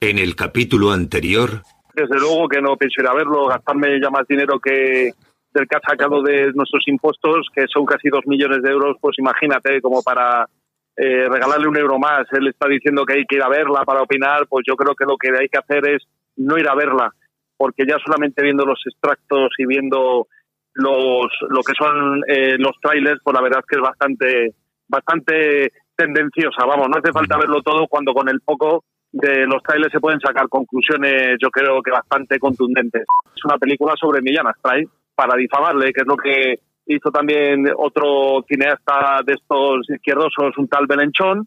En el capítulo anterior... Desde luego que no a verlo, gastarme ya más dinero que del que ha sacado de nuestros impuestos, que son casi dos millones de euros, pues imagínate, como para eh, regalarle un euro más. Él está diciendo que hay que ir a verla para opinar, pues yo creo que lo que hay que hacer es no ir a verla, porque ya solamente viendo los extractos y viendo los lo que son eh, los trailers, pues la verdad es que es bastante bastante tendenciosa. Vamos, no hace falta verlo todo cuando con el poco de los trailers se pueden sacar conclusiones, yo creo que bastante contundentes. Es una película sobre Millán Astray para difamarle, que es lo que hizo también otro cineasta de estos izquierdosos, un tal Belenchón,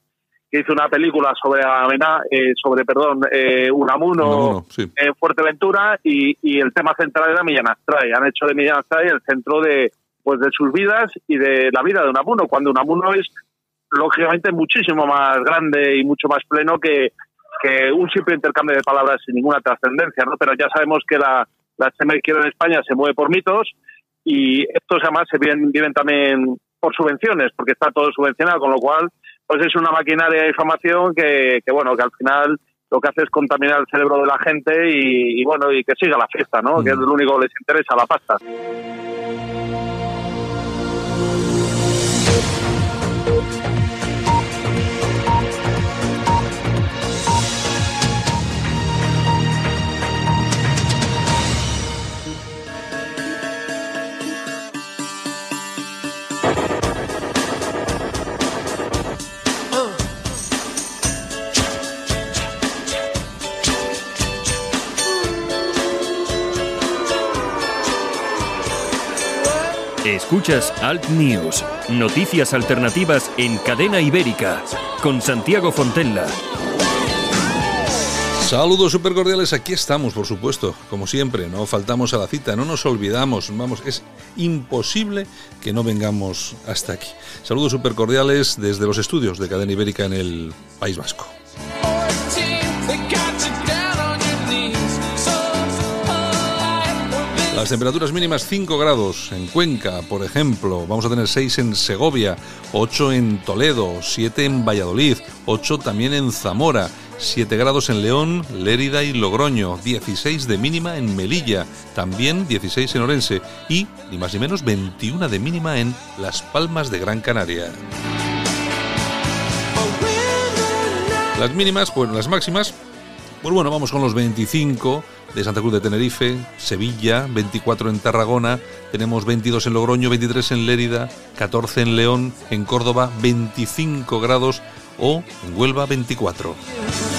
que hizo una película sobre eh, sobre, perdón, eh, Unamuno, en Fuerteventura y, y, el tema central era Millán Astray. Han hecho de Millán Astray el centro de pues de sus vidas y de la vida de Unamuno, cuando Unamuno es lógicamente muchísimo más grande y mucho más pleno que, que un simple intercambio de palabras sin ninguna trascendencia, ¿no? Pero ya sabemos que la, la extrema izquierda en España se mueve por mitos y estos además se viven, viven también por subvenciones, porque está todo subvencionado, con lo cual pues es una maquinaria de información que, que bueno, que al final lo que hace es contaminar el cerebro de la gente y, y bueno, y que siga la fiesta, ¿no? Que es lo único que les interesa, la pasta. Escuchas Alt News, noticias alternativas en cadena ibérica, con Santiago Fontella. Saludos super cordiales, aquí estamos, por supuesto, como siempre, no faltamos a la cita, no nos olvidamos, vamos, es imposible que no vengamos hasta aquí. Saludos super cordiales desde los estudios de cadena ibérica en el País Vasco. Las temperaturas mínimas 5 grados en Cuenca, por ejemplo. Vamos a tener 6 en Segovia, 8 en Toledo, 7 en Valladolid, 8 también en Zamora, 7 grados en León, Lérida y Logroño, 16 de mínima en Melilla, también 16 en Orense y, ni más ni menos, 21 de mínima en Las Palmas de Gran Canaria. Las mínimas, bueno, las máximas, pues bueno, vamos con los 25 de Santa Cruz de Tenerife, Sevilla, 24 en Tarragona, tenemos 22 en Logroño, 23 en Lérida, 14 en León, en Córdoba 25 grados o en Huelva 24.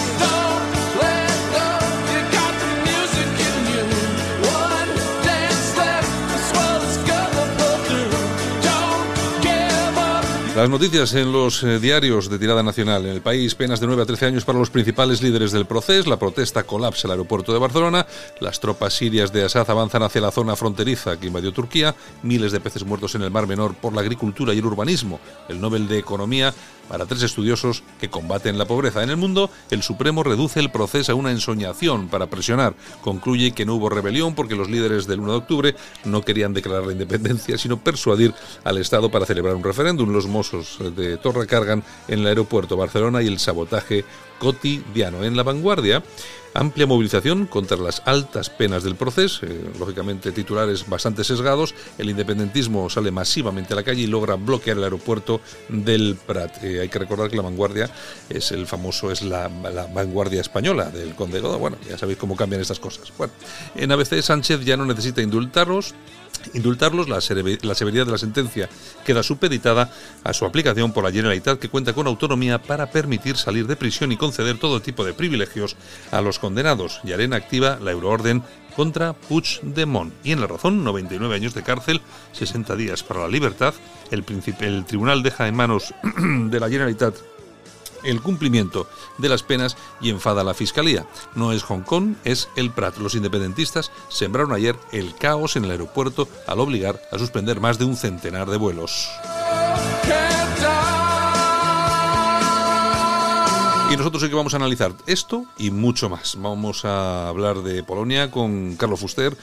Las noticias en los eh, diarios de tirada nacional. En el país, penas de 9 a 13 años para los principales líderes del proceso. La protesta colapsa el aeropuerto de Barcelona. Las tropas sirias de Assad avanzan hacia la zona fronteriza que invadió Turquía. Miles de peces muertos en el Mar Menor por la agricultura y el urbanismo. El Nobel de Economía para tres estudiosos que combaten la pobreza. En el mundo, el Supremo reduce el proceso a una ensoñación para presionar. Concluye que no hubo rebelión porque los líderes del 1 de octubre no querían declarar la independencia, sino persuadir al Estado para celebrar un referéndum. Los mozos de Torre cargan en el aeropuerto Barcelona y el sabotaje cotidiano. En la vanguardia, amplia movilización contra las altas penas del proceso, eh, lógicamente titulares bastante sesgados, el independentismo sale masivamente a la calle y logra bloquear el aeropuerto del Prat. Eh, hay que recordar que la vanguardia es el famoso, es la, vanguardia española del Conde Goda. Bueno, ya sabéis cómo cambian estas cosas. Bueno, en ABC Sánchez ya no necesita indultarlos, indultarlos, la, severidad de la sentencia queda supeditada a su aplicación por la Generalitat que cuenta con autonomía para permitir salir de prisión y conceder todo tipo de privilegios a los condenados. Y Arena activa la euroorden contra Puigdemont. Y en la razón, 99 años de cárcel, 60 días para la libertad. El, el tribunal deja en manos de la Generalitat el cumplimiento de las penas y enfada a la Fiscalía. No es Hong Kong, es el Prat. Los independentistas sembraron ayer el caos en el aeropuerto al obligar a suspender más de un centenar de vuelos. Y nosotros sí que vamos a analizar esto y mucho más. Vamos a hablar de Polonia con Carlos Fuster,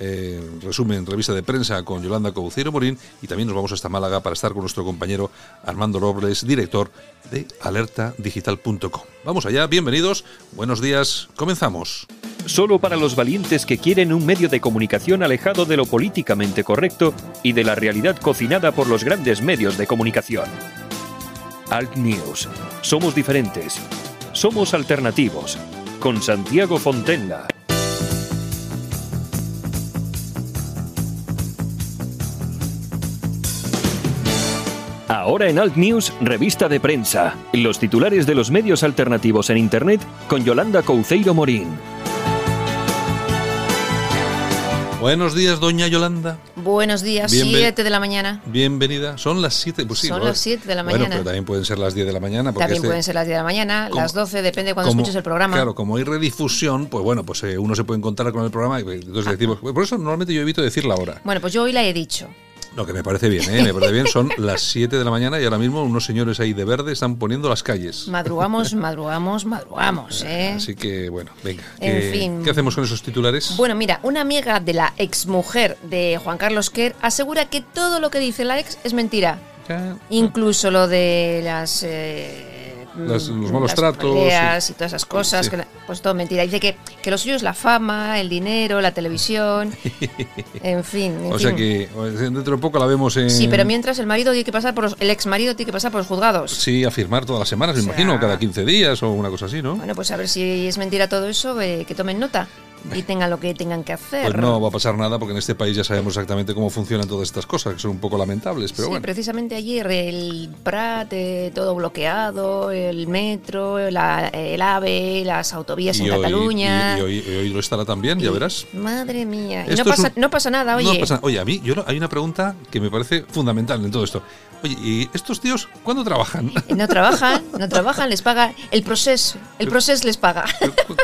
eh, resumen, revista de prensa con Yolanda Couceiro Morín y también nos vamos hasta Málaga para estar con nuestro compañero Armando Robles, director de alertadigital.com. Vamos allá, bienvenidos, buenos días, comenzamos. Solo para los valientes que quieren un medio de comunicación alejado de lo políticamente correcto y de la realidad cocinada por los grandes medios de comunicación. Alt News. Somos diferentes. Somos alternativos. Con Santiago Fontenla. Ahora en Alt News, revista de prensa. Los titulares de los medios alternativos en Internet con Yolanda Couceiro Morín. Buenos días, doña Yolanda. Buenos días, Bienven- 7 de la mañana. Bienvenida. Son las 7. Pues sí, Son bueno. las 7 de la Bueno, mañana. pero también pueden ser las 10 de la mañana. Porque También este- pueden ser las 10 de la mañana, como- las 12, depende cuando como- escuches el programa. Claro, como hay redifusión, pues bueno, pues eh, uno se puede encontrar con el programa y pues, entonces decimos. Por eso normalmente yo evito decir la hora. Bueno, pues yo hoy la he dicho. Lo que me parece bien, ¿eh? Me parece bien. Son las 7 de la mañana y ahora mismo unos señores ahí de verde están poniendo las calles. Madrugamos, madrugamos, madrugamos, ¿eh? Así que, bueno, venga. En ¿qué, fin. ¿Qué hacemos con esos titulares? Bueno, mira, una amiga de la exmujer de Juan Carlos Kerr asegura que todo lo que dice la ex es mentira. Incluso lo de las... eh, Las- los mm, malos las tratos, peleas sí. y todas esas cosas, Sí. que pues todo mentira. Dice que, que lo suyo es la fama, el dinero, la televisión, en fin. en o sea fin. que dentro de poco la vemos en. Sí, pero mientras el marido tiene que pasar por los, el ex marido tiene que pasar por los juzgados. Sí, a firmar todas las semanas, me O sea- imagino, cada 15 días o una cosa así, ¿no? Bueno, pues a ver si es mentira todo eso, eh, que tomen nota y tengan lo que tengan que hacer. Pues no va a pasar nada porque en este país ya sabemos exactamente cómo funcionan todas estas cosas, que son un poco lamentables, pero sí, bueno. precisamente ayer el Prat, eh, todo bloqueado, el metro, la- el AVE, las autovías en hoy, Cataluña. y- y hoy, y hoy lo estará también, ya Y- verás. Madre mía. Y no pasa, un- no pasa nada, oye. No pasa- oye, a mí yo, no- hay una pregunta que me parece fundamental en todo esto. Oye, ¿y estos tíos cuándo trabajan? No trabajan, no trabajan, les paga el proceso, el proceso les paga.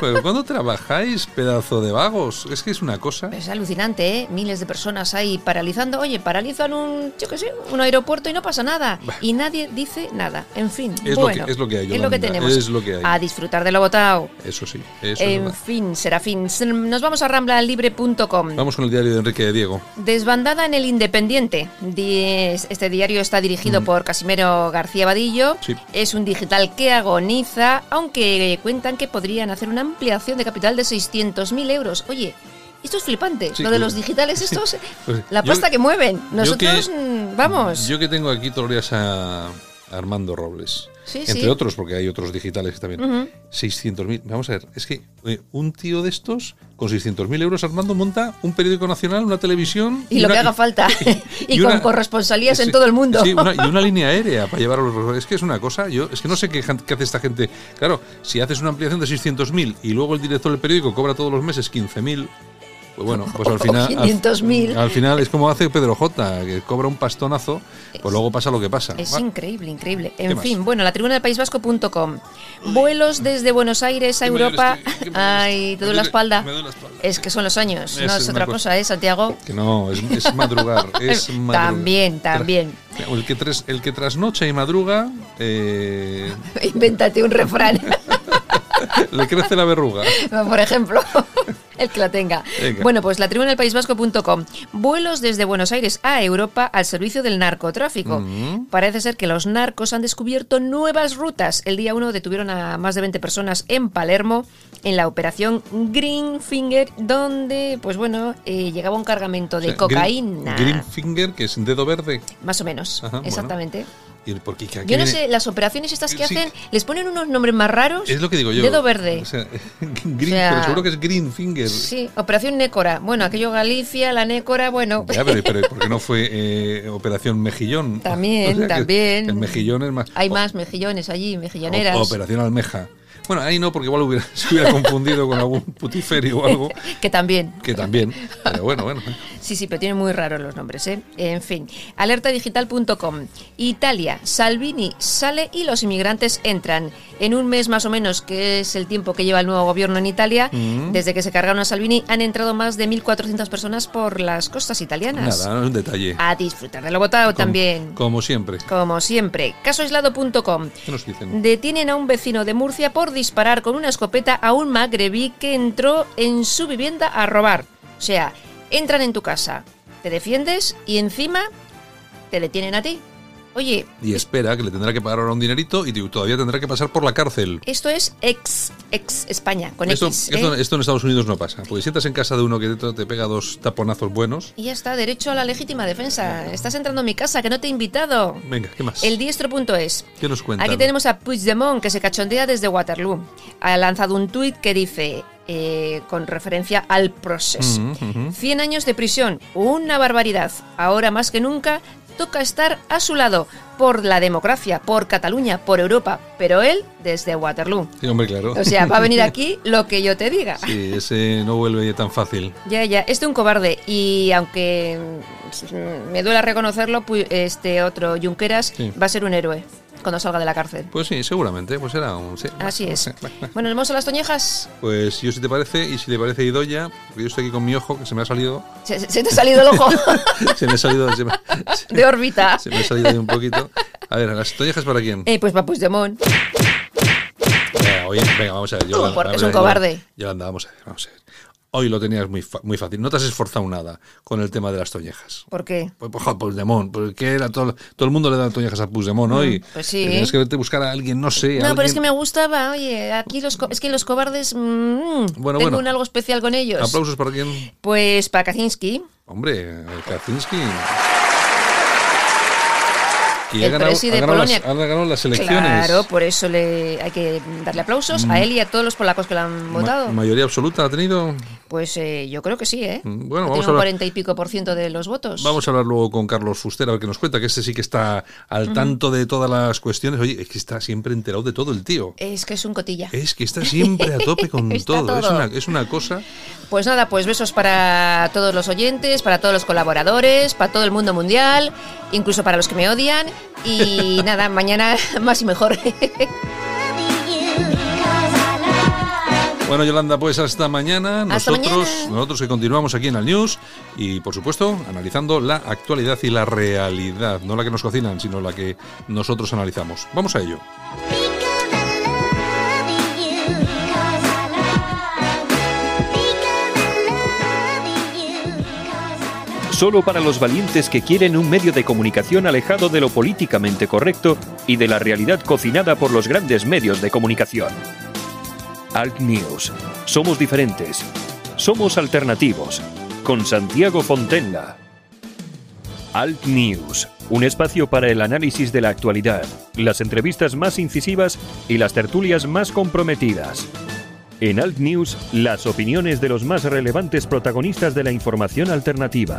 Pero ¿Cuándo trabajáis, pedazo de vagos? Es que es una cosa. Es alucinante, ¿eh? Miles de personas ahí paralizando. Oye, paralizan un, yo qué sé, un aeropuerto y no pasa nada. Y nadie dice nada. En fin, Es lo bueno, que- es lo que hay, Es lo que tenemos. es lo que hay. A disfrutar de lo votado. Eso sí, eso es En verdad. fin, Serafín. Nos vamos a ramblallibre.com. Vamos con el diario de Enrique de Diego. Desbandada en el Independiente. Di- Este diario está dirigido por Casimero García Vadillo. Mm. Sí. Es un digital que agoniza, aunque cuentan que podrían hacer una ampliación de capital de 600.000 euros. Oye, esto es flipante. Sí, Lo de que- los digitales, estos, Pues la yo- pasta que mueven. yo Nosotros, que- mm, vamos. Yo que tengo aquí todavía a Armando Robles. Sí, Entre sí. otros, porque hay otros digitales que también. Ujú. 600.000. Vamos a ver, es que eh, un tío de estos, con 600.000 euros, Armando monta un periódico nacional, una televisión. y lo una- que haga falta. y, y con una- corresponsalías en todo el mundo. Sí, una- y una línea aérea para llevar a los. Es que es una cosa. Yo es que no sé qué hace esta gente. Claro, si haces una ampliación de 600.000 y luego el director del periódico cobra todos los meses 15.000. Pues bueno, pues al final. al- 500.000. Al, final es como hace Pedro J, que cobra un pastonazo, pues luego pasa lo que pasa. Es Va. increíble, increíble. ¿Qué En más? fin, bueno, la tribuna del País Vasco.com. Vuelos desde Buenos Aires a ¿Qué me duele Europa. qué me duele Ay, te duele la espalda. me duele la espalda. Es que son los años, no es otra cosa. cosa, ¿eh, Santiago? Que no, es, es madrugar. es madrugar. También, también. El que, tras- el que trasnocha y madruga, eh, Invéntate un refrán, le crece la verruga. por ejemplo. El que la tenga. Venga. Bueno, pues la tribuna del País Vasco.com. Vuelos desde Buenos Aires a Europa al servicio del narcotráfico. Mm. Parece ser que los narcos han descubierto nuevas rutas. El día 1 detuvieron a más de 20 personas en Palermo en la operación Green Finger, donde, pues bueno, eh, llegaba un cargamento de O sea, cocaína. Green, green finger, que es dedo verde. Más o menos, Ajá, bueno. ¿Y por qué? ¿Qué Yo no viene? sé, las operaciones estas que Sí. hacen, les ponen unos nombres más raros. Es lo que digo yo. Dedo verde. O sea, green, O sea, pero seguro que es green finger. Sí, Operación Nécora. Bueno, aquello Galicia, la Nécora, bueno. Ya, pero, pero ¿por qué no fue eh, Operación Mejillón? También, que también. El mejillón es más. Hay o- más mejillones allí, mejilloneras. o- Operación Almeja. Bueno, ahí no, porque igual hubiera, se hubiera confundido con algún putiferio o algo. que también. Que también. Pero bueno, bueno. Sí, sí, pero tienen muy raros los nombres, ¿eh? En fin, alertadigital.com. Italia, Salvini sale y los inmigrantes entran. En un mes más o menos, que es el tiempo que lleva el nuevo gobierno en Italia, Mm. desde que se cargaron a Salvini, han entrado más de 1.400 personas por las costas italianas. Nada, no es un detalle. A disfrutar de lo votado Como- también. Como siempre. Como siempre, casoaislado.com. ¿Qué nos dicen? Detienen a un vecino de Murcia por disparar con una escopeta a un magrebí que entró en su vivienda a robar. O sea, entran en tu casa, te defiendes y encima te detienen a ti. Oye, Y espera que le tendrá que pagar ahora un dinerito y todavía tendrá que pasar por la cárcel. esto es ex, ex España, con Esto, X. ¿eh? esto en Estados Unidos no pasa. Porque si estás en casa de uno que te, te pega dos taponazos buenos. Y ya está, derecho a la legítima defensa. Estás entrando a mi casa, que no te he invitado. Venga, ¿qué más? El diestro.es. ¿Qué nos cuentan? Aquí tenemos a Puigdemont, que se cachondea desde Waterloo. Ha lanzado un tuit que dice, eh, con referencia al proceso, ujú. 100 años de prisión, una barbaridad. Ahora más que nunca toca estar a su lado, por la democracia, por Cataluña, por Europa, pero él desde Waterloo. Sí, hombre, claro. O sea, va a venir aquí lo que yo te diga. Sí, ese no vuelve tan fácil. Ya, ya, este un cobarde y aunque me duela reconocerlo, este otro Junqueras Sí. va a ser un héroe cuando salga de la cárcel. Pues sí, seguramente. Pues será un... sí. Así es. Bueno, ¿nos vamos a las toñejas? Pues yo si te parece, y si le parece Idoya, porque yo estoy aquí con mi ojo, que se me ha salido. Se, te ha salido el ojo Se me ha salido. Se me, de órbita. se me ha salido ahí un poquito. A ver, ¿las toallejas para quién? Eh, pues va Puigdemont. Venga, oye, venga, vamos a ver. Porque vamos es un cobarde. Yolanda, vamos a ver, vamos a ver. Hoy lo tenías muy, muy fácil. No te has esforzado nada con el tema de las toñejas. ¿Por qué? Pues, pues Puigdemont, porque era todo, todo el mundo le da toñejas a Puigdemont hoy. pues sí. Tienes que verte buscar a alguien, no sé. No, pero es que me gustaba, oye, aquí los es que los cobardes, mm, Bueno, tengo bueno. un algo especial con ellos. Aplausos para quién. Pues para Kaczynski, Hombre, Kaczynski. Y El presi de ha ganado Polonia. las, ha ganado las elecciones. claro, por eso le hay que darle aplausos a él y a todos los polacos que lo han Ma- votado. ¿Mayoría absoluta ha tenido? Pues eh, yo creo que sí, ¿eh? Mm, Bueno, Ha vamos a un hablar- 40 y pico por ciento de los votos. Vamos a hablar luego con Carlos Fuster a ver qué nos cuenta, que este sí que está al tanto de todas las cuestiones. Oye, es que está siempre enterado de todo el tío. Es que es un cotilla. Es que está siempre a tope con Está todo. Es, todo. una, es una cosa. Pues nada, pues besos para todos los oyentes, para todos los colaboradores, para todo el mundo mundial, incluso para los que me odian. Y nada, mañana más y mejor. Bueno, Yolanda, pues hasta mañana. Hasta nosotros, mañana. nosotros que continuamos aquí en el News y, por supuesto, analizando la actualidad y la realidad. No la que nos cocinan, sino la que nosotros analizamos. Vamos a ello. Solo para los valientes que quieren un medio de comunicación alejado de lo políticamente correcto y de la realidad cocinada por los grandes medios de comunicación. Alt News. Somos diferentes. Somos alternativos. Con Santiago Fontenla. Alt News. Un espacio para el análisis de la actualidad, las entrevistas más incisivas y las tertulias más comprometidas. En Alt News, las opiniones de los más relevantes protagonistas de la información alternativa.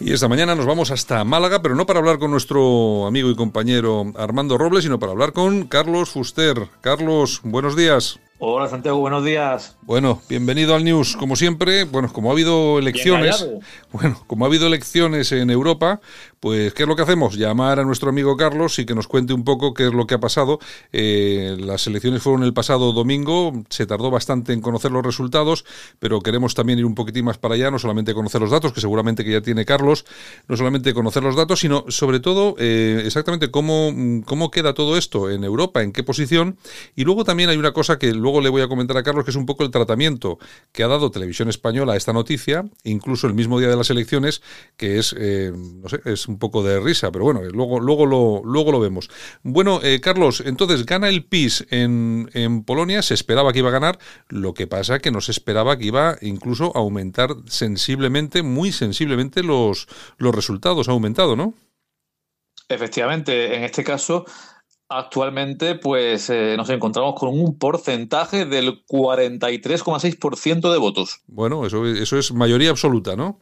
Y esta mañana nos vamos hasta Málaga, pero no para hablar con nuestro amigo y compañero Armando Robles, sino para hablar con Carlos Fuster. Carlos, buenos días. Hola Santiago, buenos días. Bueno, bienvenido al News. Como siempre, bueno, como ha habido elecciones, bueno, como ha habido elecciones en Europa, pues ¿qué es lo que hacemos? Llamar a nuestro amigo Carlos y que nos cuente un poco qué es lo que ha pasado. Eh, las elecciones fueron el pasado domingo, se tardó bastante en conocer los resultados, pero queremos también ir un poquitín más para allá, no solamente conocer los datos, que seguramente que ya tiene Carlos, no solamente conocer los datos, sino sobre todo eh, exactamente cómo, cómo queda todo esto en Europa, en qué posición. Y luego también hay una cosa que luego le voy a comentar a Carlos, que es un poco el tratamiento que ha dado Televisión Española a esta noticia, incluso el mismo día de las elecciones, que es, eh, no sé, es un poco de risa, pero bueno, luego, luego, lo, luego lo vemos. Bueno, eh, Carlos, entonces gana el PIS en, en Polonia, se esperaba que iba a ganar, lo que pasa que no se esperaba que iba incluso a aumentar sensiblemente, muy sensiblemente los, los resultados, ha aumentado, ¿no? Efectivamente, en este caso, actualmente, pues eh, nos encontramos con un porcentaje del 43,6% de votos. Bueno, eso, eso es mayoría absoluta, ¿no?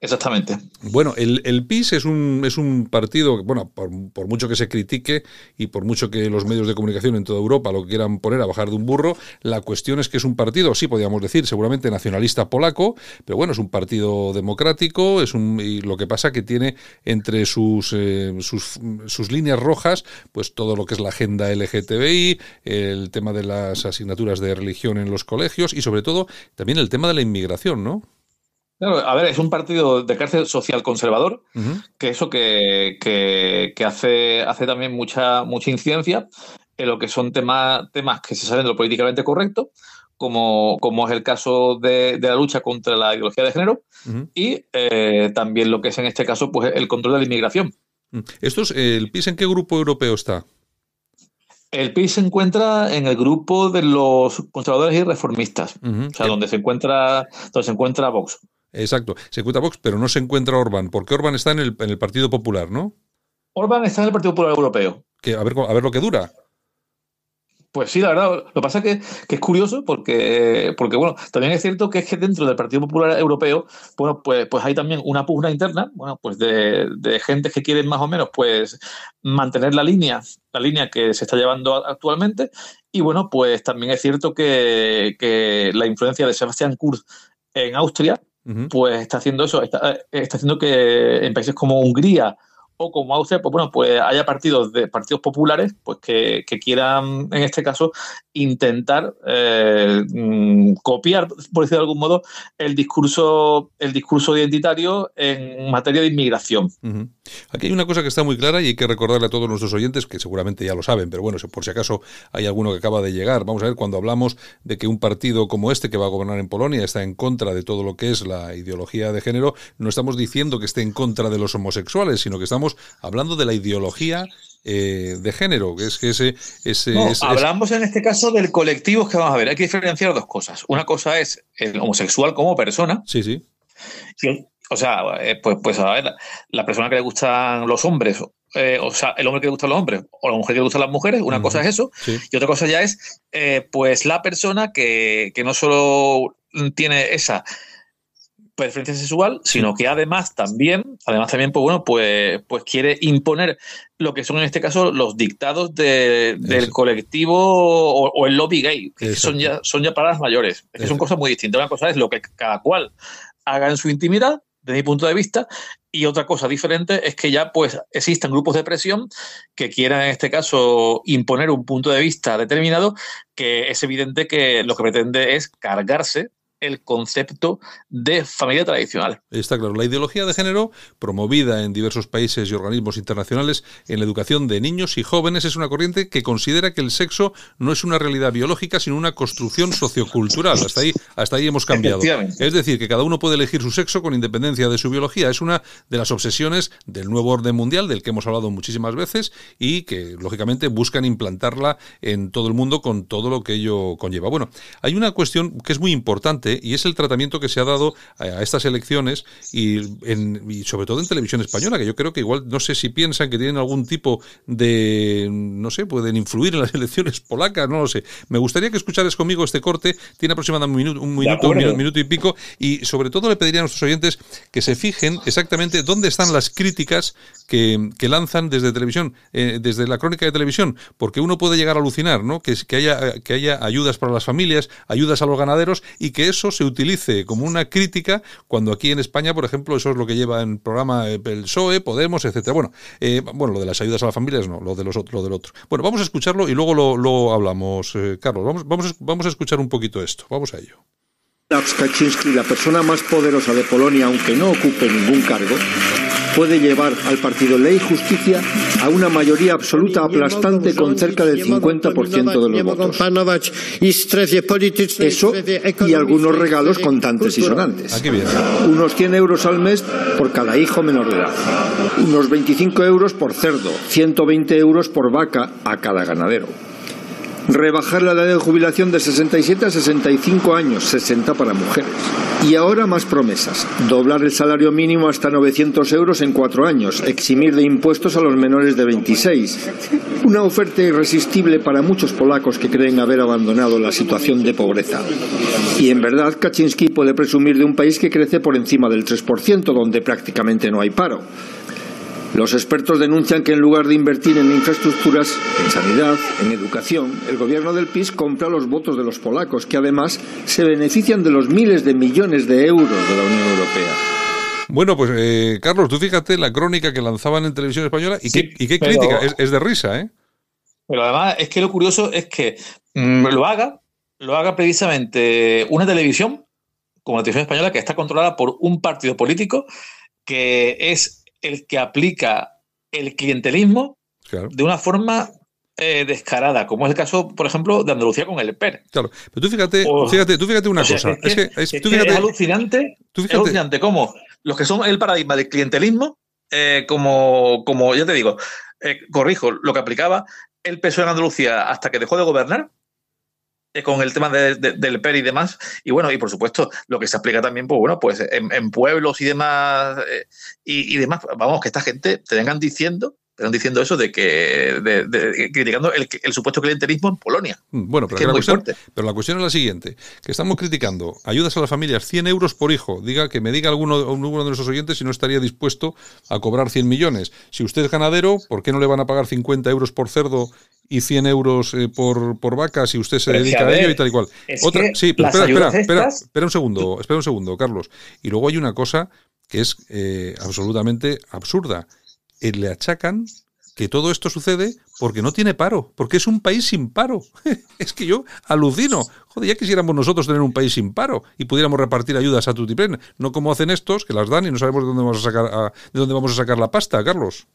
Exactamente. Bueno, el, el, PIS es un, es un partido, bueno, por, mucho que se critique y por mucho que los medios de comunicación en toda Europa lo quieran poner a bajar de un burro, la cuestión es que es un partido, sí podríamos decir, seguramente nacionalista polaco, pero bueno, es un partido democrático, es un, y lo que pasa que tiene entre sus, eh, sus, sus líneas rojas, pues todo lo que es la agenda LGTBI, el tema de las asignaturas de religión en los colegios y sobre todo también el tema de la inmigración, ¿no? Claro, a ver, es un partido de cárcel social conservador, uh -huh. que eso que, que, que, hace, hace también mucha, mucha incidencia en lo que son temas, temas que se salen de lo políticamente correcto, como, como es el caso de, de, la lucha contra la ideología de género, uh -huh. y eh, también lo que es en este caso pues, el control de la inmigración. ¿Esto es, ¿El PIS en qué grupo europeo está? El PIS se encuentra en el grupo de los conservadores y reformistas, uh -huh. o sea, donde se encuentra, donde se encuentra Vox. Exacto, se encuentra Vox, pero no se encuentra Orbán, porque Orbán está en el, en el Partido Popular, ¿no? Orbán está en el Partido Popular Europeo. Que, a, ver, a ver lo que dura. Pues sí, la verdad, lo que pasa es que, que, es curioso porque, porque, bueno, también es cierto que es que dentro del Partido Popular Europeo, bueno, pues, pues hay también una pugna interna, bueno, pues de, de gente que quieren más o menos, pues, mantener la línea, la línea que se está llevando actualmente, y bueno, pues también es cierto que, que la influencia de Sebastián Kurz en Austria, pues está haciendo eso, está, está, haciendo que en países como Hungría o como Austria, pues bueno, pues haya partidos de partidos populares pues que, que quieran, en este caso, intentar eh, copiar, por decirlo de algún modo, el discurso, el discurso identitario en materia de inmigración. Uh -huh. Aquí hay una cosa que está muy clara y hay que recordarle a todos nuestros oyentes, que seguramente ya lo saben, pero bueno, por si acaso hay alguno que acaba de llegar. Vamos a ver, cuando hablamos de que un partido como este que va a gobernar en Polonia está en contra de todo lo que es la ideología de género, no estamos diciendo que esté en contra de los homosexuales, sino que estamos hablando de la ideología eh, de género, que es que ese... ese no, es, hablamos en este caso del colectivo que vamos a ver, hay que diferenciar dos cosas. Una cosa es el homosexual como persona. Sí, sí. Y, o sea, eh, pues, pues a ver, la persona que le gustan los hombres, eh, o sea, el hombre que le gustan los hombres o la mujer que le gustan las mujeres, una uh -huh. cosa es eso, sí. y otra cosa ya es, eh, pues la persona que, que no solo tiene esa preferencia sexual, sino que además también, además también, pues bueno, pues, pues quiere imponer lo que son en este caso los dictados de, del colectivo o, o, el lobby gay, que son ya, son ya palabras mayores, es que son cosas muy distintas. Una cosa es lo que cada cual haga en su intimidad, desde mi punto de vista, y otra cosa diferente es que ya pues existen grupos de presión que quieran en este caso imponer un punto de vista determinado que es evidente que lo que pretende es cargarse el concepto de familia tradicional. Está claro. La ideología de género, promovida en diversos países y organismos internacionales en la educación de niños y jóvenes, es una corriente que considera que el sexo no es una realidad biológica, sino una construcción sociocultural. Hasta ahí, hasta ahí hemos cambiado. Es decir, que cada uno puede elegir su sexo con independencia de su biología. Es una de las obsesiones del nuevo orden mundial, del que hemos hablado muchísimas veces, y que, lógicamente, buscan implantarla en todo el mundo con todo lo que ello conlleva. Bueno, hay una cuestión que es muy importante y es el tratamiento que se ha dado a, estas elecciones y, en, y, sobre todo en televisión española, que yo creo que igual no sé si piensan que tienen algún tipo de, no sé, pueden influir en las elecciones polacas, no lo sé. Me gustaría que escucharas conmigo este corte, tiene aproximadamente un minuto, un minuto, un minuto, minuto y pico, y sobre todo le pediría a nuestros oyentes que se fijen exactamente dónde están las críticas que, que lanzan desde televisión, eh, desde la crónica de televisión, porque uno puede llegar a alucinar, ¿no? Que, que, haya, que haya ayudas para las familias, ayudas a los ganaderos y que eso se utilice como una crítica cuando aquí en España, por ejemplo, eso es lo que lleva en programa el PSOE, Podemos, etcétera. Bueno, eh, bueno, lo de las ayudas a las familias no, lo de los lo del otro. Bueno, vamos a escucharlo y luego lo, lo hablamos, eh, Carlos. Vamos, vamos, vamos a escuchar un poquito esto. Vamos a ello. Kaczynski, la persona más poderosa de Polonia, aunque no ocupe ningún cargo, puede llevar al partido Ley y Justicia a una mayoría absoluta aplastante con cerca del 50% de los votos. Eso y algunos regalos contantes y sonantes. Viene. Unos 100 euros al mes por cada hijo menor de edad. Unos 25 euros por cerdo. 120 euros por vaca a cada ganadero rebajar la edad de jubilación de 67 a 65 años, 60 para mujeres. Y ahora más promesas. Doblar el salario mínimo hasta 900 euros en cuatro años, eximir de impuestos a los menores de 26. Una oferta irresistible para muchos polacos que creen haber abandonado la situación de pobreza. Y en verdad, Kaczynski puede presumir de un país que crece por encima del 3%, donde prácticamente no hay paro. Los expertos denuncian que en lugar de invertir en infraestructuras, en sanidad, en educación, el gobierno del PIS compra los votos de los polacos, que además se benefician de los miles de millones de euros de la Unión Europea. Bueno, pues eh, Carlos, tú fíjate la crónica que lanzaban en televisión española y, qué, y qué crítica, es, de risa, ¿eh? Pero además es que lo curioso es que mm, lo haga, lo haga precisamente una televisión como la televisión española que está controlada por un partido político que es el que aplica el clientelismo de una forma eh, descarada, como es el caso, por ejemplo, de Andalucía con el PER. Claro, pero tú fíjate, fíjate, tú fíjate una cosa. Es, que, es, alucinante, es alucinante cómo los que son el paradigma del clientelismo, eh, como, como ya te digo, eh, corrijo, lo que aplicaba el PSOE en Andalucía hasta que dejó de gobernar, con el tema del PER y demás. Y bueno, y por supuesto, lo que se aplica también, pues bueno, pues en, pueblos y demás, eh, y, demás, vamos, que esta gente te vengan diciendo están diciendo eso de que de, criticando el, supuesto clientelismo en Polonia. Mm, bueno, pero, la cuestión, pero, la cuestión, es la siguiente, que estamos criticando ayudas a las familias 100 euros por hijo. Diga que me diga alguno, alguno de nuestros oyentes si no estaría dispuesto a cobrar 100 millones. Si usted es ganadero, ¿por qué no le van a pagar 50 euros por cerdo y 100 euros eh, por, por vaca si usted se dedica a, ello y tal y cual? Otra, sí, pero espera, espera, espera, un segundo, espera un segundo, Carlos. Y luego hay una cosa que es eh, absolutamente absurda eh, le achacan que todo esto sucede porque no tiene paro, porque es un país sin paro. es que yo alucino. Joder, ya quisiéramos nosotros tener un país sin paro y pudiéramos repartir ayudas a tutiplen, no como hacen estos, que las dan y no sabemos de dónde vamos a sacar, de dónde vamos a sacar la pasta, Carlos.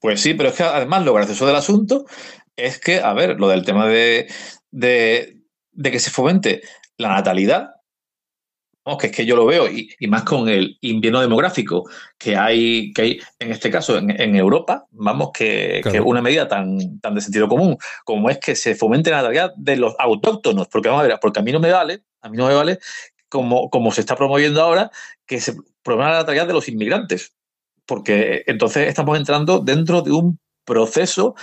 Pues sí, pero es que además lo gracioso del asunto es que, a ver, lo del tema de, de, de que se fomente la natalidad, que es que yo lo veo, y, más con el invierno demográfico que hay, que hay en este caso en, Europa, vamos, que, una medida tan, tan de sentido común como es que se fomente la natalidad de los autóctonos, porque vamos a ver, porque a mí no me vale, a mí no me vale como, como se está promoviendo ahora, que se promueva la natalidad de los inmigrantes, porque entonces estamos entrando dentro de un proceso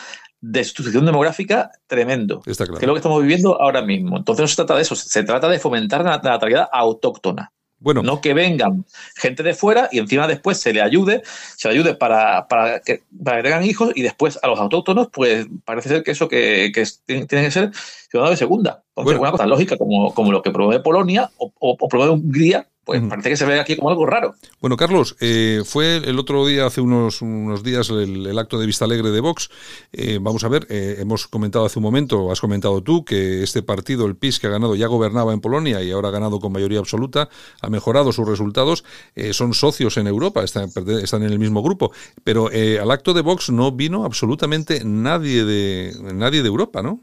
de sustitución demográfica tremendo. Que es lo que estamos viviendo ahora mismo. Entonces no se trata de eso, se trata de fomentar la natalidad autóctona. Bueno. No que vengan gente de fuera y encima después se le ayude, se le ayude para, para, que, para que tengan hijos y después a los autóctonos, pues parece ser que eso que, que tiene que ser ciudadano de segunda. Entonces, una cosa lógica como, como lo que promueve Polonia o, o, o promueve Hungría, pues parece que se ve aquí como algo raro. Bueno, Carlos, eh, fue el otro día, hace unos, unos días, el, acto de Vista Alegre de Vox. Eh, vamos a ver, eh, hemos comentado hace un momento, has comentado tú, que este partido, el PIS, que ha ganado, ya gobernaba en Polonia y ahora ha ganado con mayoría absoluta, ha mejorado sus resultados, son socios en Europa, están, están en el mismo grupo. Pero al acto de Vox no vino absolutamente nadie de, nadie de Europa, ¿no?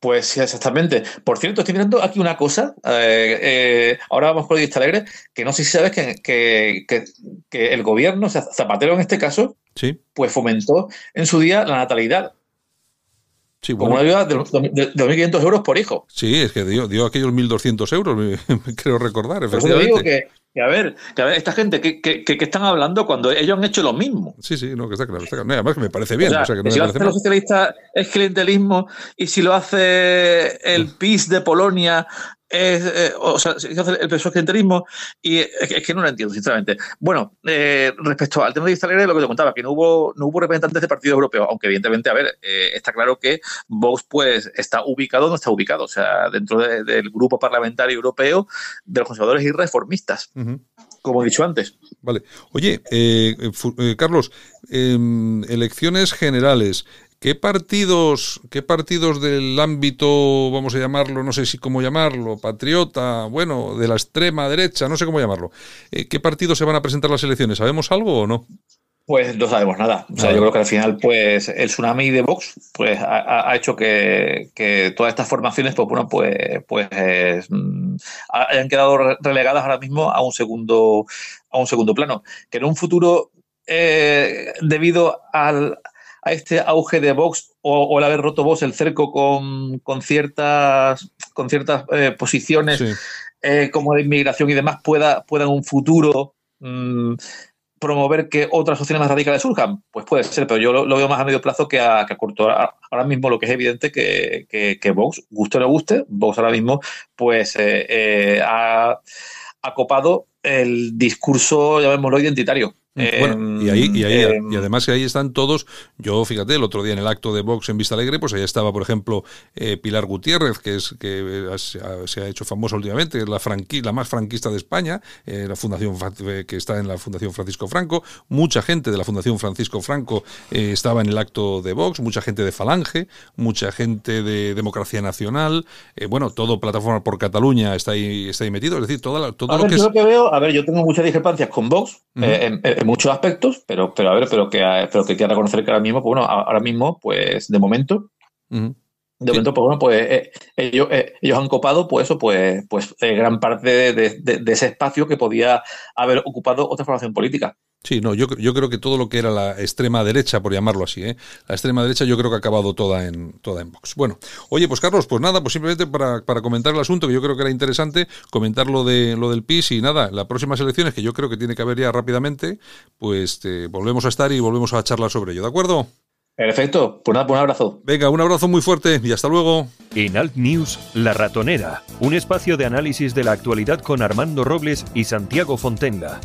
Pues sí, exactamente. Por cierto, estoy mirando aquí una cosa. Eh, eh, ahora vamos con el Vista Alegre, que no sé si sabes que, que, el gobierno, o sea, Zapatero en este caso, sí. pues fomentó en su día la natalidad. Como una ayuda de, 2.500 euros por hijo. Sí, es que dio, dio aquellos 1.200 euros, creo recordar, efectivamente. digo que, que a ver, que a ver, esta gente, ¿qué, qué, qué, están hablando cuando ellos han hecho lo mismo? Sí, sí, no, que está claro. Está claro. además que me parece bien. O sea, que no si lo hacen los socialistas es clientelismo y si lo hace el PIS de Polonia es, eh, o sea, se hace el peso clientelismo y es, que no lo entiendo, sinceramente. Bueno, eh, respecto al tema de Vista Alegre, lo que te contaba, que no hubo, no hubo representantes de partido europeo, aunque evidentemente, a ver, eh, está claro que Vox pues está ubicado o no está ubicado, o sea, dentro del grupo parlamentario europeo de los conservadores y reformistas, como he dicho antes. Vale. Oye, Carlos, em, elecciones generales. ¿Qué partidos, ¿Qué partidos del ámbito, vamos a llamarlo, no sé si cómo llamarlo, patriota, bueno, de la extrema derecha, no sé cómo llamarlo, eh, qué partidos se van a presentar las elecciones? ¿Sabemos algo o no? Pues no sabemos nada. O sea, yo creo que al final, pues, el tsunami de Vox, pues, ha, hecho que, todas estas formaciones, pues, bueno, pues, pues mm, hayan quedado relegadas ahora mismo a un segundo, a un segundo plano. Que en un futuro, eh, debido al, a este auge de Vox o, el haber roto Vox el cerco con, con ciertas, con ciertas eh, posiciones eh, como de inmigración y demás pueda, pueda en un futuro mm, promover que otras opciones más radicales surjan? Pues puede ser, pero yo lo, veo más a medio plazo que a, corto. Ahora mismo lo que es evidente que, que, que Vox, guste o no guste, Vox ahora mismo pues ha, ha copado el discurso, llamémoslo, identitario. Bueno, y ahí, y, ahí em, y además que ahí están todos. Yo, fíjate, el otro día en el acto de Vox en Vista Alegre, pues ahí estaba, por ejemplo, eh, Pilar Gutiérrez, que es que se ha hecho famosa últimamente, la la más franquista de España, eh, la fundación eh, que está en la Fundación Francisco Franco. Mucha gente de la Fundación Francisco Franco estaba en el acto de Vox, mucha gente de Falange, mucha gente de Democracia Nacional. bueno, todo Plataforma por Cataluña está ahí, está ahí metido. Es decir, todo, todo lo que, yo que veo, a ver, yo tengo muchas discrepancias con Vox muchos aspectos, pero, pero a ver, pero que, pero que quiera reconocer que ahora mismo, pues bueno, ahora mismo, pues de momento, de momento, pues bueno, pues eh, ellos, eh, ellos han copado, pues eso, pues, pues eh, gran parte de, ese espacio que podía haber ocupado otra formación política. Sí, no, yo, yo creo que todo lo que era la extrema derecha, por llamarlo así, ¿eh? la extrema derecha yo creo que ha acabado toda en, toda en Vox. Bueno, oye, pues Carlos, pues nada, pues simplemente para, para comentar el asunto, que yo creo que era interesante, comentar lo, de, lo del PIS y nada, las próximas elecciones, que yo creo que tiene que haber ya rápidamente, pues volvemos a estar y volvemos a charlar sobre ello, ¿de acuerdo? Perfecto, pues nada, pues un abrazo. Venga, un abrazo muy fuerte y hasta luego. En Alt News, La Ratonera, un espacio de análisis de la actualidad con Armando Robles y Santiago Fontenga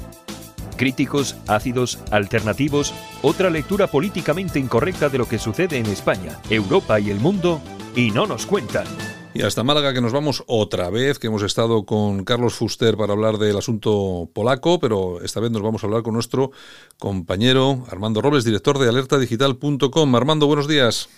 críticos, ácidos, alternativos, otra lectura políticamente incorrecta de lo que sucede en España, Europa y el mundo, y no nos cuentan. Y hasta Málaga que nos vamos otra vez, que hemos estado con Carlos Fuster para hablar del asunto polaco, pero esta vez nos vamos a hablar con nuestro compañero Armando Robles, director de alertadigital.com. Armando, buenos días.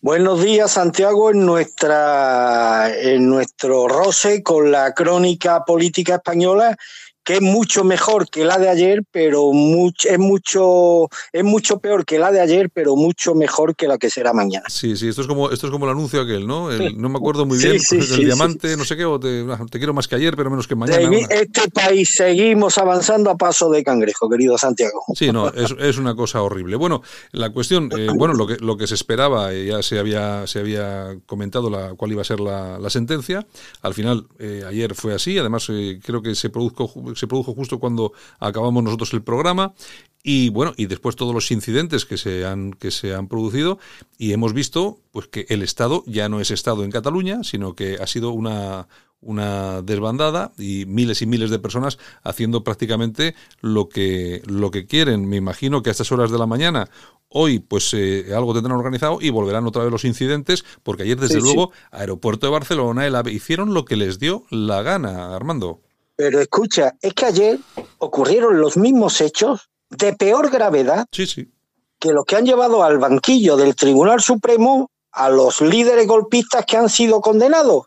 Buenos días, Santiago, en nuestra en nuestro roce con la crónica política española que es mucho mejor que la de ayer, pero mucho, es mucho es mucho peor que la de ayer, pero mucho mejor que la que será mañana. Sí, sí, esto es como esto es como el anuncio aquel, ¿no? no me acuerdo muy bien sí, el diamante, no sé qué, o te, quiero más que ayer, pero menos que mañana. este país seguimos avanzando a paso de cangrejo, querido Santiago. Sí, no, es, es una cosa horrible. Bueno, la cuestión, eh, bueno, lo que lo que se esperaba, eh, ya se había se había comentado la, cuál iba a ser la, la sentencia. Al final, eh, ayer fue así. Además, creo que se produjo se produjo justo cuando acabamos nosotros el programa y bueno, y después todos los incidentes que se han que se han producido y hemos visto pues que el Estado ya no es Estado en Cataluña, sino que ha sido una una desbandada y miles y miles de personas haciendo prácticamente lo que lo que quieren. Me imagino que a estas horas de la mañana hoy pues eh, algo tendrán organizado y volverán otra vez los incidentes porque ayer desde luego aeropuerto de Barcelona el AVE hicieron lo que les dio la gana, Armando. Pero escucha, es que ayer ocurrieron los mismos hechos de peor gravedad que los que han llevado al banquillo del Tribunal Supremo a los líderes golpistas que han sido condenados.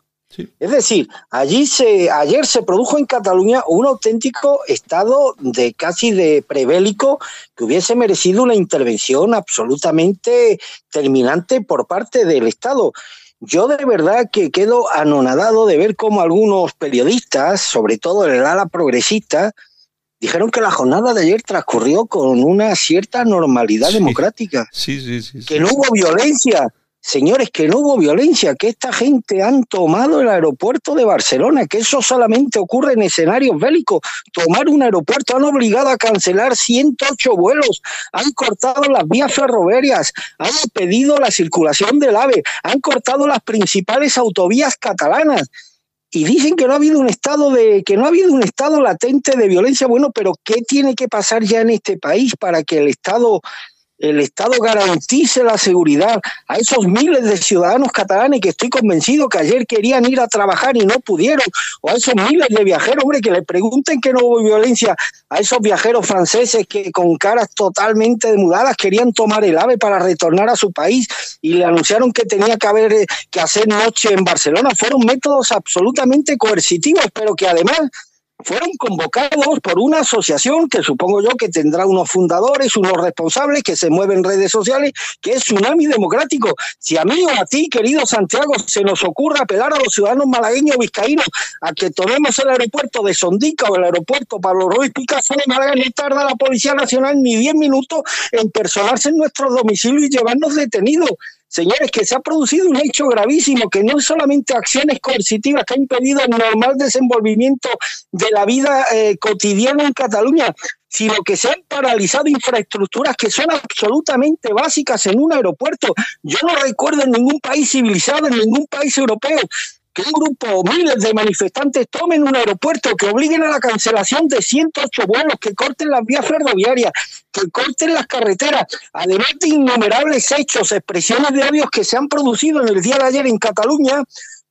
Es decir, allí se, ayer se produjo en Cataluña un auténtico estado de casi de prebélico que hubiese merecido una intervención absolutamente terminante por parte del Estado. Yo de verdad que quedo anonadado de ver cómo algunos periodistas, sobre todo el ala progresista, dijeron que la jornada de ayer transcurrió con una cierta normalidad democrática. Sí, sí, sí, que no hubo violencia, señores, que no hubo violencia, que esta gente han tomado el aeropuerto de Barcelona, que eso solamente ocurre en escenarios bélicos. Tomar un aeropuerto han obligado a cancelar 108 vuelos, han cortado las vías ferroviarias, han impedido la circulación del AVE, han cortado las principales autovías catalanas y dicen que no ha habido un estado de que no ha habido un estado latente de violencia bueno pero qué tiene que pasar ya en este país para que el estado el Estado garantice la seguridad a esos miles de ciudadanos catalanes que estoy convencido que ayer querían ir a trabajar y no pudieron, o a esos miles de viajeros, hombre, que le pregunten que no hubo violencia a esos viajeros franceses que con caras totalmente demudadas querían tomar el ave para retornar a su país y le anunciaron que tenía que haber que hacer noche en Barcelona. Fueron métodos absolutamente coercitivos, pero que además fueron convocados por una asociación que supongo yo que tendrá unos fundadores, unos responsables que se mueven en redes sociales, que es Tsunami Democrático. Si a mí o a ti, querido Santiago, se nos ocurre apelar a los ciudadanos malagueños vizcaínos a que tomemos el aeropuerto de Sondica o el aeropuerto Pablo Ruiz Picasso de Málaga, no tarda la Policía Nacional ni 10 minutos en personarse en nuestros domicilios y llevarnos detenidos. Señores, que se ha producido un hecho gravísimo, que no es solamente acciones coercitivas que han impedido el normal desenvolvimiento de la vida eh, cotidiana en Cataluña, sino que se han paralizado infraestructuras que son absolutamente básicas en un aeropuerto. Yo no recuerdo en ningún país civilizado, en ningún país europeo, que un grupo o miles de manifestantes tomen un aeropuerto, que obliguen a la cancelación de 108 vuelos, que corten las vías ferroviarias, que corten las carreteras, además de innumerables hechos, expresiones de odios que se han producido en el día de ayer en Cataluña,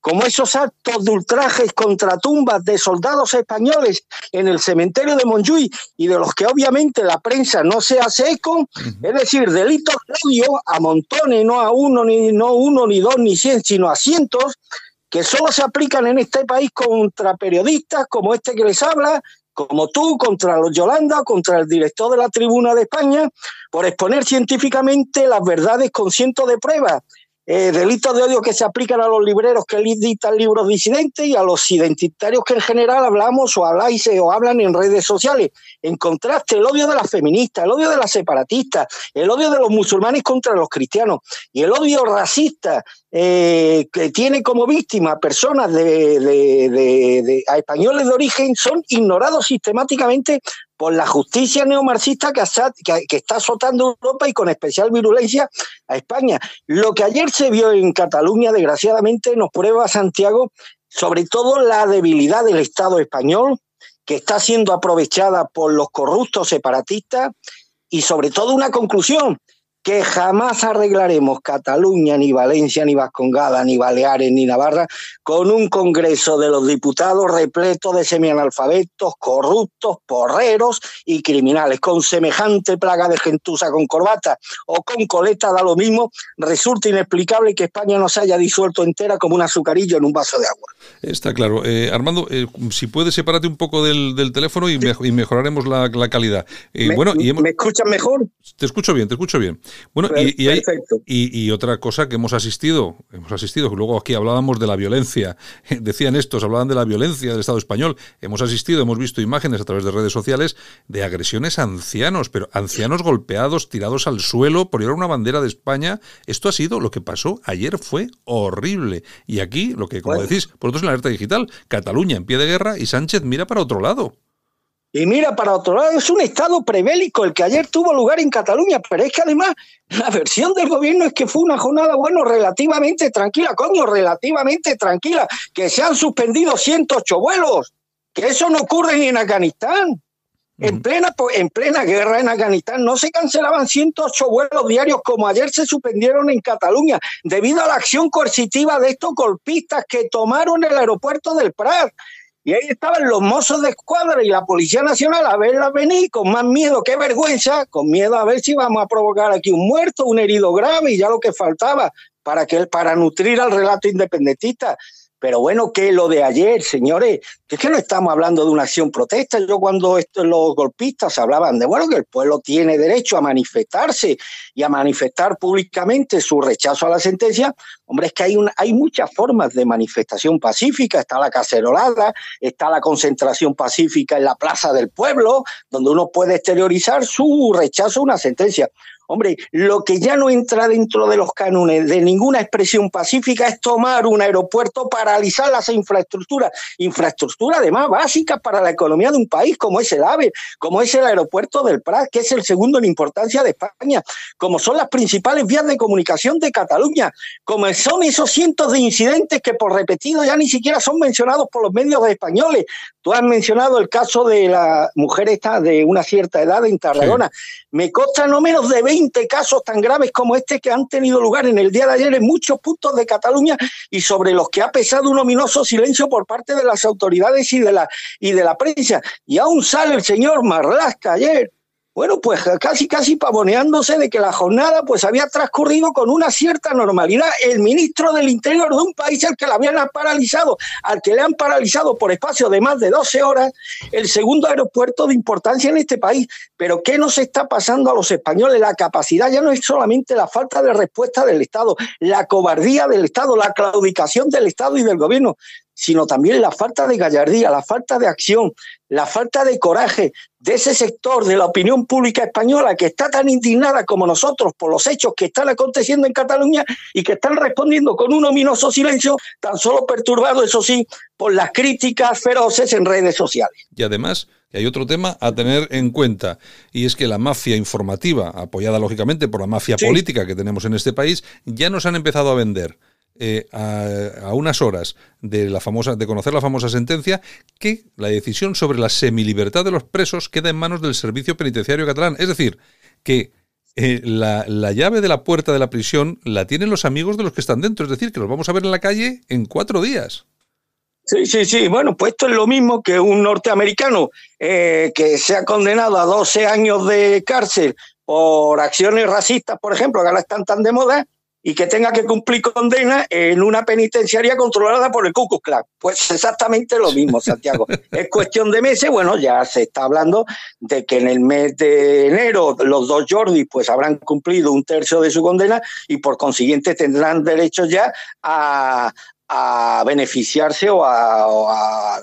como esos actos de ultrajes contra tumbas de soldados españoles en el cementerio de Montjuïc y de los que obviamente la prensa no se hace eco, es decir, delitos de odio a montones, no a uno, ni no uno, ni dos, ni cien, sino a cientos, que solo se aplican en este país contra periodistas como este que les habla, como tú, contra los Yolanda, contra el director de la Tribuna de España, por exponer científicamente las verdades con cientos de pruebas. Eh, delitos de odio que se aplican a los libreros que editan libros disidentes y a los identitarios que en general hablamos o habláis o hablan en redes sociales. En contraste, el odio de las feministas, el odio de las separatistas, el odio de los musulmanes contra los cristianos y el odio racista eh, que tiene como víctima personas de, a españoles de origen son ignorados sistemáticamente por la justicia neomarxista que, que, está azotando Europa y con especial virulencia a España. Lo que ayer se vio en Cataluña, desgraciadamente, nos prueba Santiago sobre todo la debilidad del Estado español, que está siendo aprovechada por los corruptos separatistas, y sobre todo una conclusión, que jamás arreglaremos Cataluña, ni Valencia, ni Vascongada, ni Baleares, ni Navarra con un Congreso de los Diputados repleto de semianalfabetos, corruptos, porreros y criminales. Con semejante plaga de gentuza con corbata o con coleta da lo mismo, resulta inexplicable que España no se haya disuelto entera como un azucarillo en un vaso de agua. Está claro. Eh, Armando, eh, si puedes, sepárate un poco del, teléfono y, mejoraremos la, calidad. Eh, ¿Me, bueno, y ¿Me escuchas mejor? Te escucho bien, te escucho bien. Bueno, y, otra cosa que hemos asistido, hemos asistido, que luego aquí hablábamos de la violencia, decían estos, hablaban de la violencia del Estado español, hemos asistido, hemos visto imágenes a través de redes sociales de agresiones a ancianos, pero ancianos golpeados, tirados al suelo por llevar una bandera de España. Esto ha sido lo que pasó ayer, fue horrible. Y aquí, lo que, como decís, por otros en la alerta digital, Cataluña en pie de guerra y Sánchez mira para otro lado. Y mira, para otro lado, es un estado prebélico el que ayer tuvo lugar en Cataluña, pero es que además la versión del gobierno es que fue una jornada, bueno, relativamente tranquila, coño, relativamente tranquila, que se han suspendido 108 vuelos, que eso no ocurre ni en Afganistán. En plena, en plena guerra en Afganistán no se cancelaban 108 vuelos diarios como ayer se suspendieron en Cataluña debido a la acción coercitiva de estos golpistas que tomaron el aeropuerto del Prat y ahí estaban los mozos de escuadra y la Policía Nacional a verla venir con más miedo que vergüenza, con miedo a ver si vamos a provocar aquí un muerto, un herido grave y ya lo que faltaba para, que, para nutrir al relato independentista. Pero bueno, que lo de ayer, señores, es que no estamos hablando de una acción protesta. Yo cuando los golpistas hablaban de, bueno, que el pueblo tiene derecho a manifestarse y a manifestar públicamente su rechazo a la sentencia, hombre, es que hay, hay muchas formas de manifestación pacífica. Está la cacerolada, está la concentración pacífica en la plaza del pueblo, donde uno puede exteriorizar su rechazo a una sentencia. Hombre, lo que ya no entra dentro de los cánones de ninguna expresión pacífica es tomar un aeropuerto, paralizar las infraestructuras, infraestructura además básicas para la economía de un país como es el AVE, como es el aeropuerto del Prat, que es el segundo en importancia de España, como son las principales vías de comunicación de Cataluña, como son esos cientos de incidentes que por repetido ya ni siquiera son mencionados por los medios españoles. Tú has mencionado el caso de la mujer esta de una cierta edad en Tarragona. Me consta no menos de 20 casos tan graves como este que han tenido lugar en el día de ayer en muchos puntos de Cataluña y sobre los que ha pesado un ominoso silencio por parte de las autoridades y de la, y de la prensa. Y aún sale el señor Marlasca ayer bueno, pues casi, casi pavoneándose de que la jornada pues había transcurrido con una cierta normalidad. El ministro del Interior de un país al que la habían paralizado, al que le han paralizado por espacio de más de 12 horas, el segundo aeropuerto de importancia en este país. Pero ¿qué nos está pasando a los españoles? La capacidad ya no es solamente la falta de respuesta del Estado, la cobardía del Estado, la claudicación del Estado y del gobierno sino también la falta de gallardía, la falta de acción, la falta de coraje de ese sector de la opinión pública española que está tan indignada como nosotros por los hechos que están aconteciendo en Cataluña y que están respondiendo con un ominoso silencio, tan solo perturbado, eso sí, por las críticas feroces en redes sociales. Y además, hay otro tema a tener en cuenta, y es que la mafia informativa, apoyada lógicamente por la mafia política que tenemos en este país, ya nos han empezado a vender eh, a, unas horas de la famosa de conocer la famosa sentencia que la decisión sobre la semilibertad de los presos queda en manos del servicio penitenciario catalán. Es decir, que eh, la, la, llave de la puerta de la prisión la tienen los amigos de los que están dentro. Es decir, que los vamos a ver en la calle en cuatro días. Sí, sí, sí. Bueno, pues esto es lo mismo que un norteamericano eh, que se ha condenado a 12 años de cárcel por acciones racistas, por ejemplo, que ahora están tan de moda, y que tenga que cumplir condena en una penitenciaría controlada por el Ku Klux Klan. Pues exactamente lo mismo, Santiago. es cuestión de meses, bueno, ya se está hablando de que en el mes de enero los dos Jordi pues habrán cumplido un tercio de su condena y por consiguiente tendrán derecho ya a, beneficiarse o a,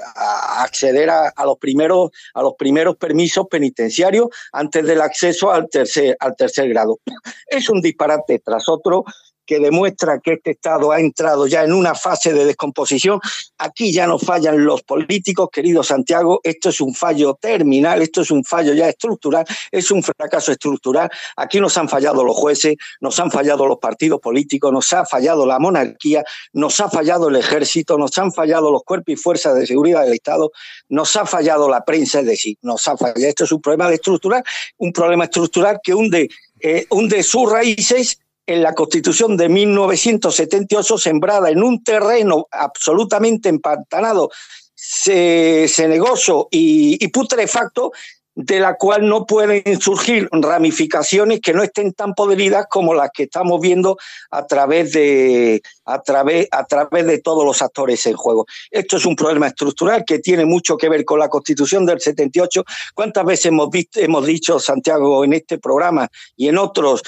acceder a, los primeros a los primeros permisos penitenciarios antes del acceso al tercer al tercer grado. Es un disparate tras otro que demuestra que este Estado ha entrado ya en una fase de descomposición. Aquí ya no fallan los políticos, querido Santiago, esto es un fallo terminal, esto es un fallo ya estructural, es un fracaso estructural. Aquí nos han fallado los jueces, nos han fallado los partidos políticos, nos ha fallado la monarquía, nos ha fallado el ejército, nos han fallado los cuerpos y fuerzas de seguridad del Estado, nos ha fallado la prensa, es decir, nos ha fallado. Esto es un problema estructural, un problema estructural que hunde, eh, hunde sus raíces en la Constitución de 1978, sembrada en un terreno absolutamente empantanado, cenegoso y, y putrefacto, de la cual no pueden surgir ramificaciones que no estén tan podridas como las que estamos viendo a través de a través a través de todos los actores en juego. Esto es un problema estructural que tiene mucho que ver con la Constitución del 78. ¿Cuántas veces hemos visto, hemos dicho Santiago en este programa y en otros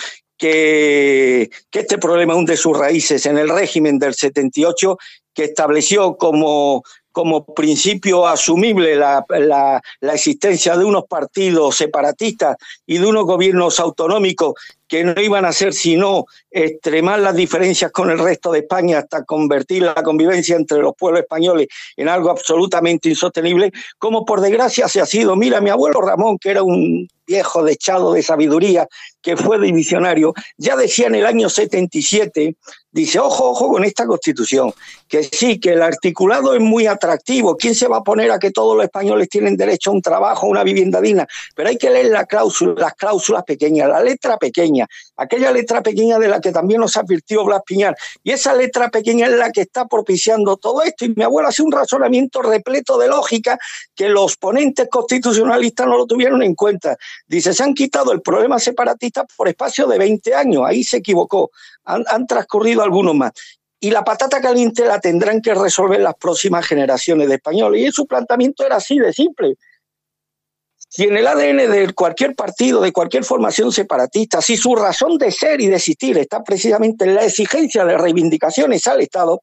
que, este problema hunde sus raíces en el régimen del 78, que estableció como, como principio asumible la, la, la, existencia de unos partidos separatistas y de unos gobiernos autonómicos que no iban a hacer sino extremar las diferencias con el resto de España hasta convertir la convivencia entre los pueblos españoles en algo absolutamente insostenible, como por desgracia se ha sido. Mira, mi abuelo Ramón, que era un viejo dechado de sabiduría, que fue divisionario, ya decía en el año 77, dice, ojo, ojo con esta constitución, que sí, que el articulado es muy atractivo, ¿quién se va a poner a que todos los españoles tienen derecho a un trabajo, a una vivienda digna? Pero hay que leer las cláusulas pequeñas, la letra pequeña, aquella letra pequeña de la que también nos advirtió Blas Piñar, y esa letra pequeña es la que está propiciando todo esto, y mi abuelo hace un razonamiento repleto de lógica que los ponentes constitucionalistas no lo tuvieron en cuenta. Dice, se han quitado el problema separatista por espacio de 20 años, ahí se equivocó, han, han transcurrido algunos más y la patata caliente la tendrán que resolver las próximas generaciones de españoles. Y su planteamiento era así de simple. Si en el ADN de cualquier partido, de cualquier formación separatista, si su razón de ser y de existir está precisamente en la exigencia de reivindicaciones al Estado,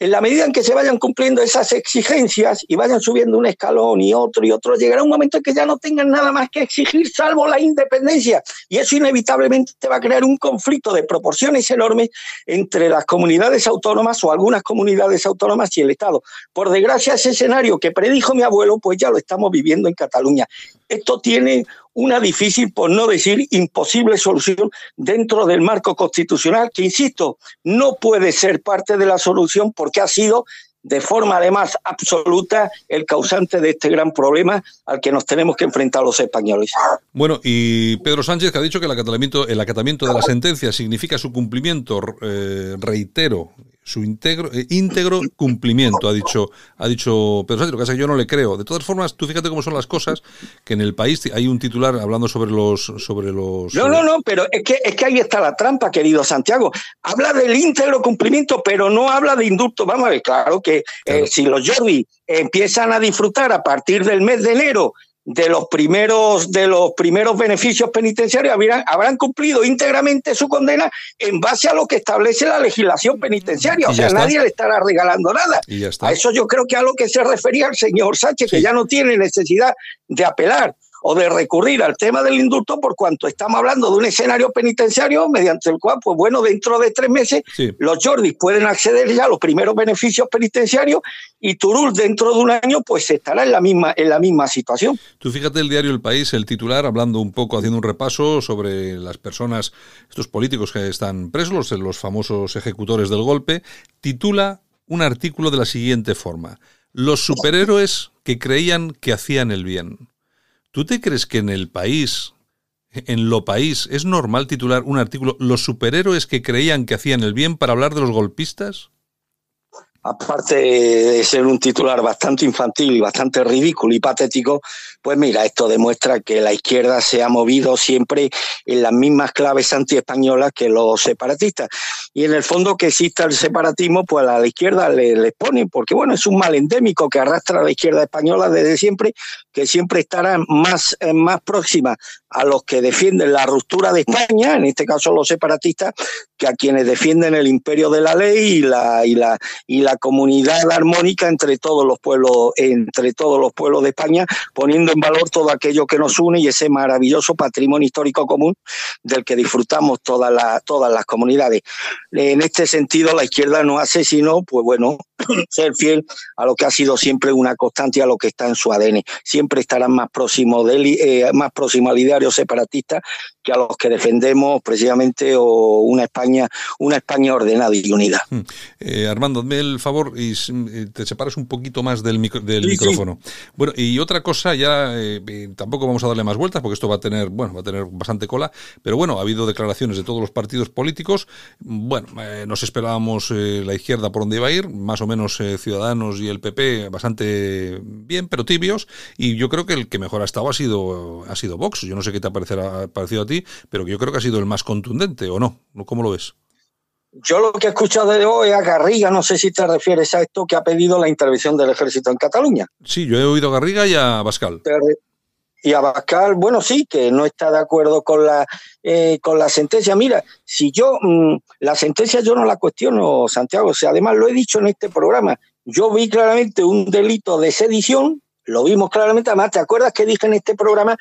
en la medida en que se vayan cumpliendo esas exigencias y vayan subiendo un escalón y otro y otro, llegará un momento en que ya no tengan nada más que exigir salvo la independencia. Y eso inevitablemente va a crear un conflicto de proporciones enormes entre las comunidades autónomas o algunas comunidades autónomas y el Estado. Por desgracia, ese escenario que predijo mi abuelo, pues ya lo estamos viviendo en Cataluña. Esto tiene una difícil, por no decir imposible solución dentro del marco constitucional, que, insisto, no puede ser parte de la solución porque ha sido de forma además absoluta el causante de este gran problema al que nos tenemos que enfrentar los españoles. Bueno, y Pedro Sánchez que ha dicho que el acatamiento, el acatamiento de la sentencia significa su cumplimiento, eh, reitero, su íntegro, eh, íntegro cumplimiento, ha dicho, ha dicho Pedro Sánchez. Lo que pasa es que yo no le creo. De todas formas, tú fíjate cómo son las cosas, que en el país hay un titular hablando sobre los... Sobre los no, no, no, pero es que, es que ahí está la trampa, querido Santiago. Habla del íntegro cumplimiento, pero no habla de indulto. Vamos a ver, claro que eh, si los Jordi empiezan a disfrutar a partir del mes de enero de los primeros de los primeros beneficios penitenciarios habrán, cumplido íntegramente su condena en base a lo que establece la legislación penitenciaria. O sea, nadie le estará regalando nada. A eso yo creo que a lo que se refería el señor Sánchez, que ya no tiene necesidad de apelar o de recurrir al tema del indulto por cuanto estamos hablando de un escenario penitenciario mediante el cual, pues bueno, dentro de tres meses los Jordis pueden acceder ya a los primeros beneficios penitenciarios y Turul dentro de un año pues estará en la misma, en la misma situación. Tú fíjate el diario El País, el titular, hablando un poco, haciendo un repaso sobre las personas, estos políticos que están presos, los famosos ejecutores del golpe, titula un artículo de la siguiente forma. Los superhéroes que creían que hacían el bien. ¿Tú te crees que en el país, en lo país, es normal titular un artículo Los superhéroes que creían que hacían el bien para hablar de los golpistas? aparte de ser un titular bastante infantil y bastante ridículo y patético, pues mira, esto demuestra que la izquierda se ha movido siempre en las mismas claves antiespañolas que los separatistas. Y en el fondo que exista el separatismo, pues a la izquierda le, le ponen, porque bueno, es un mal endémico que arrastra a la izquierda española desde siempre, que siempre estará más, eh, más próxima a los que defienden la ruptura de España, en este caso los separatistas, que a quienes defienden el imperio de la ley y la, y la, y la comunidad armónica entre todos los pueblos, entre todos los pueblos de España, poniendo en valor todo aquello que nos une y ese maravilloso patrimonio histórico común del que disfrutamos todas las, todas las comunidades. En este sentido, la izquierda no hace sino, pues bueno, ser fiel a lo que ha sido siempre una constante y a lo que está en su ADN. Siempre estarán más próximos, de, eh, más próximo al ideario separatista que a los que defendemos precisamente o una España, una España ordenada y unida. Hmm. Eh, Armando, hazme el favor y eh, te separas un poquito más del, del micrófono. Bueno, y otra cosa, ya tampoco vamos a darle más vueltas porque esto va a tener, bueno, va a tener bastante cola, pero bueno, ha habido declaraciones de todos los partidos políticos. Bueno, nos esperábamos la izquierda por dónde iba a ir, más o menos Ciudadanos y el PP bastante bien, pero tibios, y yo creo que el que mejor ha estado ha sido, ha sido Vox. Yo no sé qué te ha parecido a ti, pero yo creo que ha sido el más contundente, ¿o no? ¿Cómo lo ves? Yo lo que he escuchado de hoy a Garriga, no sé si te refieres a esto, que ha pedido la intervención del ejército en Cataluña. Sí, yo he oído a Garriga y a Bascal. Y a Bascal, bueno, sí, que no está de acuerdo con la, eh, con la sentencia. Mira, si yo, mm, la sentencia yo no la cuestiono, Santiago, o sea, además lo he dicho en este programa, yo vi claramente un delito de sedición, lo vimos claramente, además, ¿te acuerdas que dije en este programa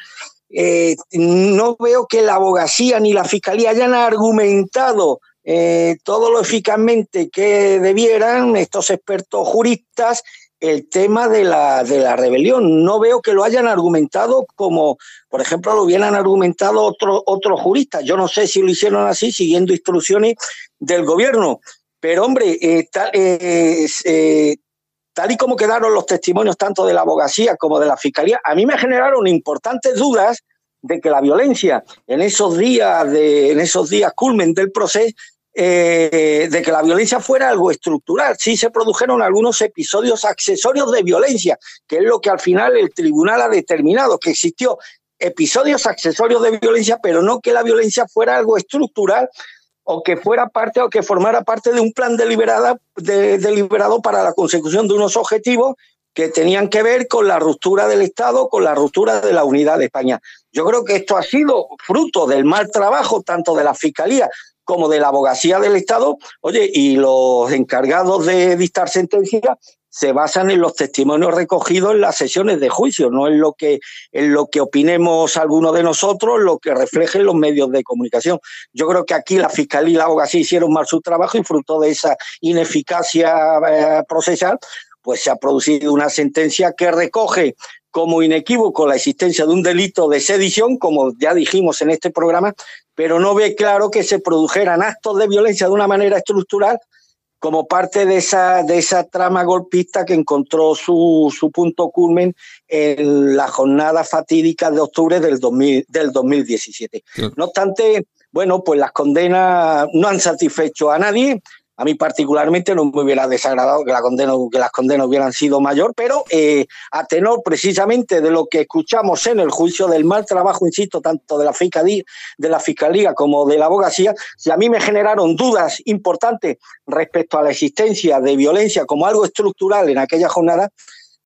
eh, no veo que la abogacía ni la fiscalía hayan argumentado eh, todo lo eficazmente que debieran estos expertos juristas el tema de la, de la rebelión. No veo que lo hayan argumentado como, por ejemplo, lo hubieran argumentado otros otros juristas. Yo no sé si lo hicieron así, siguiendo instrucciones del gobierno. Pero, hombre, eh, tal, tal y como quedaron los testimonios tanto de la abogacía como de la fiscalía, a mí me generaron importantes dudas de que la violencia en esos días de, en esos días culmen del proceso eh, de que la violencia fuera algo estructural. Sí se produjeron algunos episodios accesorios de violencia, que es lo que al final el tribunal ha determinado, que existió episodios accesorios de violencia, pero no que la violencia fuera algo estructural o que fuera parte o que formara parte de un plan deliberado, deliberado para la consecución de unos objetivos que tenían que ver con la ruptura del Estado, con la ruptura de la unidad de España. Yo creo que esto ha sido fruto del mal trabajo tanto de la Fiscalía como de la abogacía del Estado. Oye, y los encargados de dictar sentencia se basan en los testimonios recogidos en las sesiones de juicio, no en lo que, en lo que opinemos algunos de nosotros, lo que reflejen los medios de comunicación. Yo creo que aquí la Fiscalía y la abogacía hicieron mal su trabajo y fruto de esa ineficacia eh, procesal, pues se ha producido una sentencia que recoge como inequívoco la existencia de un delito de sedición, como ya dijimos en este programa, pero no ve claro que se produjeran actos de violencia de una manera estructural como parte de esa, de esa trama golpista que encontró su, su punto culmen en la jornada fatídica de octubre del, 2000, del 2017. No obstante, bueno, pues las condenas no han satisfecho a nadie. A mí particularmente no me hubiera desagradado que, la condena, que las condenas hubieran sido mayor, pero eh, a tenor precisamente de lo que escuchamos en el juicio del mal trabajo, insisto, tanto de la fiscalía, de la fiscalía como de la abogacía, si a mí me generaron dudas importantes respecto a la existencia de violencia como algo estructural en aquella jornada,